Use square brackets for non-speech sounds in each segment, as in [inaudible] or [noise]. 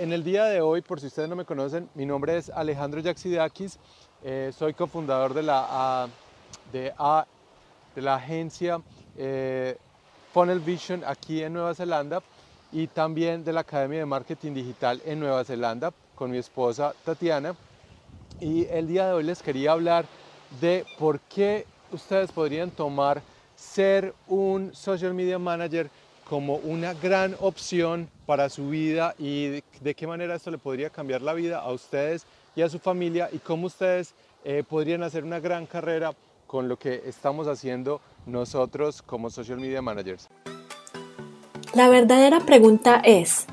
en el día de hoy, por si ustedes no me conocen, mi nombre es Alejandro Yaxidakis, eh, soy cofundador de la, de, la agencia eh, Funnel Vision aquí en Nueva Zelanda y también de la Academia de Marketing Digital en Nueva Zelanda con mi esposa Tatiana. Y el día de hoy les quería hablar de por qué ustedes podrían tomar ser un social media manager como una gran opción para su vida y de, qué manera esto le podría cambiar la vida a ustedes y a su familia y cómo ustedes eh, podrían hacer una gran carrera con lo que estamos haciendo nosotros como social media managers. La verdadera pregunta es,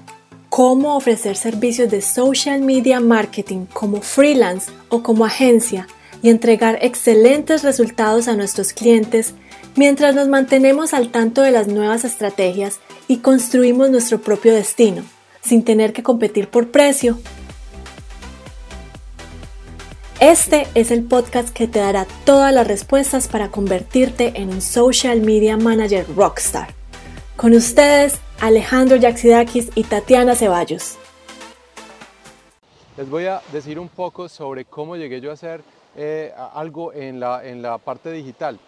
¿cómo ofrecer servicios de social media marketing como freelance o como agencia y entregar excelentes resultados a nuestros clientes mientras nos mantenemos al tanto de las nuevas estrategias y construimos nuestro propio destino, sin tener que competir por precio. Este es el podcast que te dará todas las respuestas para convertirte en un social media manager rockstar. Con ustedes, Alejandro Yaxidakis y Tatiana Ceballos. Les voy a decir un poco sobre cómo llegué yo a hacer eh, algo en la, en la parte digital.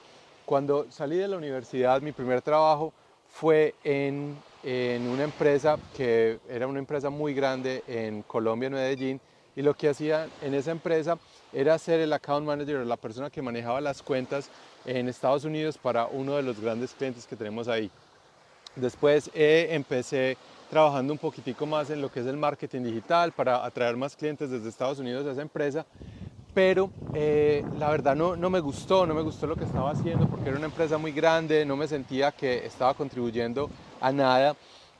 Cuando salí de la universidad, mi primer trabajo fue en, una empresa que era una empresa muy grande en Colombia, en Medellín, y lo que hacía en esa empresa era ser el account manager, la persona que manejaba las cuentas en Estados Unidos para uno de los grandes clientes que tenemos ahí. Después eh, empecé trabajando un poquitico más en lo que es el marketing digital para atraer más clientes desde Estados Unidos a esa empresa pero eh, la verdad no, no me gustó, no me gustó lo que estaba haciendo porque era una empresa muy grande, no me sentía que estaba contribuyendo a nada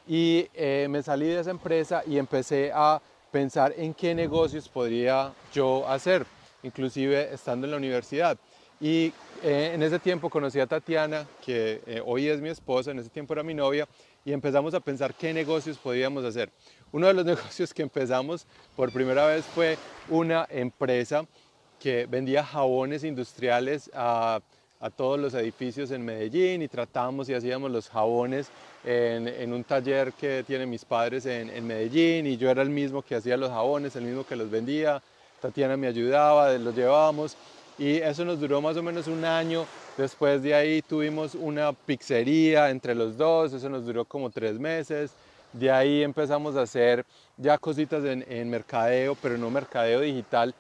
y eh, me salí de esa empresa y empecé a pensar en qué negocios podría yo hacer, inclusive estando en la universidad. Y eh, en ese tiempo conocí a Tatiana, que hoy es mi esposa, en ese tiempo era mi novia, y empezamos a pensar qué negocios podíamos hacer. Uno de los [laughs] negocios que empezamos por primera vez fue una empresa que vendía jabones industriales a, todos los edificios en Medellín y tratábamos y hacíamos los jabones en, un taller que tienen mis padres en, en, Medellín y yo era el mismo que hacía los jabones, el mismo que los vendía, Tatiana me ayudaba, los llevábamos y eso nos duró más o menos un año. Después de ahí tuvimos una pizzería entre los dos, eso nos duró como tres meses. De ahí empezamos a hacer ya cositas en, en mercadeo, pero no mercadeo digital,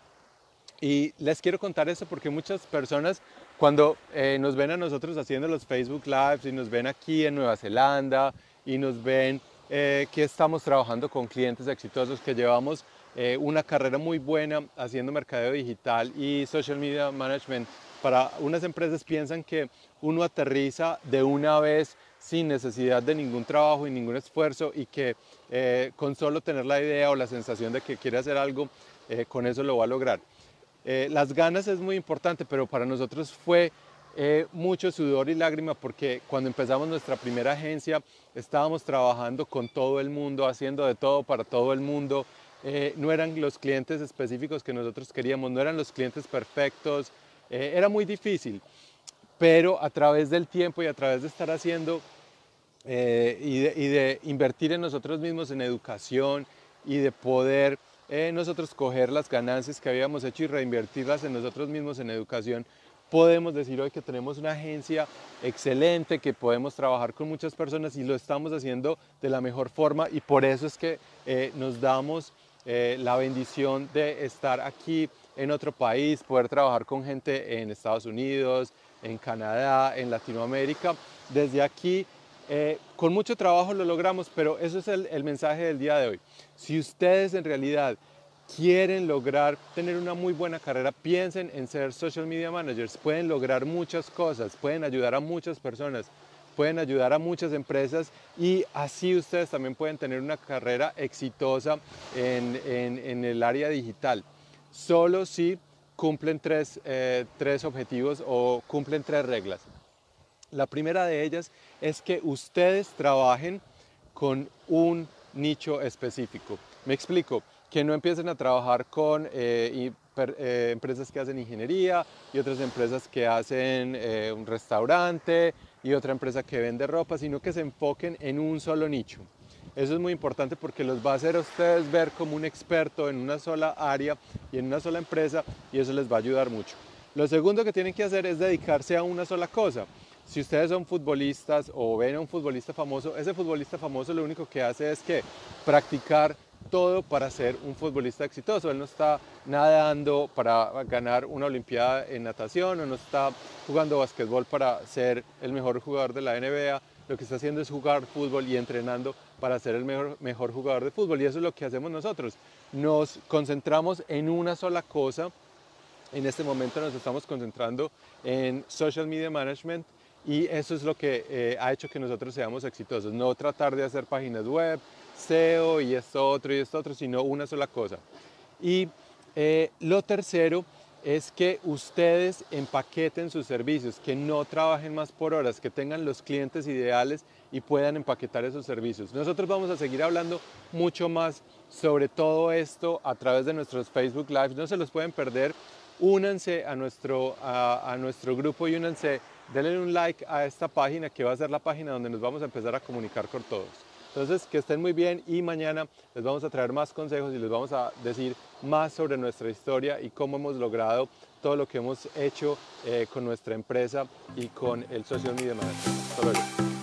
y les quiero contar eso porque muchas personas cuando eh, nos ven a nosotros haciendo los Facebook Lives y nos ven aquí en Nueva Zelanda y nos ven eh, que estamos trabajando con clientes exitosos, que llevamos eh, una carrera muy buena haciendo mercadeo digital y social media management, para unas empresas piensan que uno aterriza de una vez sin necesidad de ningún trabajo y ningún esfuerzo y que con solo tener la idea o la sensación de que quiere hacer algo, con eso lo va a lograr. Eh, las ganas es muy importante, pero para nosotros fue eh, mucho sudor y lágrima porque cuando empezamos nuestra primera agencia estábamos trabajando con todo el mundo, haciendo de todo para todo el mundo. Eh, no eran los clientes específicos que nosotros queríamos, no eran los clientes perfectos, era muy difícil. Pero a través del tiempo y a través de estar haciendo y de invertir en nosotros mismos, en educación y de poder eh, nosotros coger las ganancias que habíamos hecho y reinvertirlas en nosotros mismos en educación, podemos decir hoy que tenemos una agencia excelente, que podemos trabajar con muchas personas y lo estamos haciendo de la mejor forma y por eso es que eh, nos damos eh, la bendición de estar aquí en otro país, poder trabajar con gente en Estados Unidos, en Canadá, en Latinoamérica. Desde aquí eh, con mucho trabajo lo logramos, pero eso es el, mensaje del día de hoy. Si ustedes en realidad quieren lograr tener una muy buena carrera, piensen en ser social media managers. Pueden lograr muchas cosas, pueden ayudar a muchas personas, pueden ayudar a muchas empresas y así ustedes también pueden tener una carrera exitosa en, el área digital. Solo si cumplen tres, eh, tres objetivos o cumplen tres reglas. La primera de ellas es que ustedes trabajen con un nicho específico. Me explico, que no empiecen a trabajar con eh, eh, empresas que hacen ingeniería y otras empresas que hacen eh, un restaurante y otra empresa que vende ropa, sino que se enfoquen en un solo nicho. Eso es muy importante porque los va a hacer a ustedes ver como un experto en una sola área y en una sola empresa y eso les va a ayudar mucho. Lo segundo que tienen que hacer es dedicarse a una sola cosa. Si ustedes son futbolistas o ven a un futbolista famoso, ese futbolista famoso lo único que hace es que practicar todo para ser un futbolista exitoso. Él no está nadando para ganar una olimpiada en natación o no está jugando basquetbol para ser el mejor jugador de la NBA. Lo que está haciendo es jugar fútbol y entrenando para ser el mejor, mejor jugador de fútbol. Y eso es lo que hacemos nosotros. Nos concentramos en una sola cosa. En este momento nos estamos concentrando en social media management y eso es lo que eh, ha hecho que nosotros seamos exitosos. No tratar de hacer páginas web, SEO y esto otro y esto otro, sino una sola cosa. Y eh, lo tercero es que ustedes empaqueten sus servicios, que no trabajen más por horas, que tengan los clientes ideales y puedan empaquetar esos servicios. Nosotros vamos a seguir hablando mucho más sobre todo esto a través de nuestros Facebook Live. No se los pueden perder. Únanse a nuestro, a, nuestro grupo y únanse, denle un like a esta página que va a ser la página donde nos vamos a empezar a comunicar con todos. Entonces, que estén muy bien y mañana les vamos a traer más consejos y les vamos a decir más sobre nuestra historia y cómo hemos logrado todo lo que hemos hecho eh, con nuestra empresa y con el Media Manager. Hasta luego.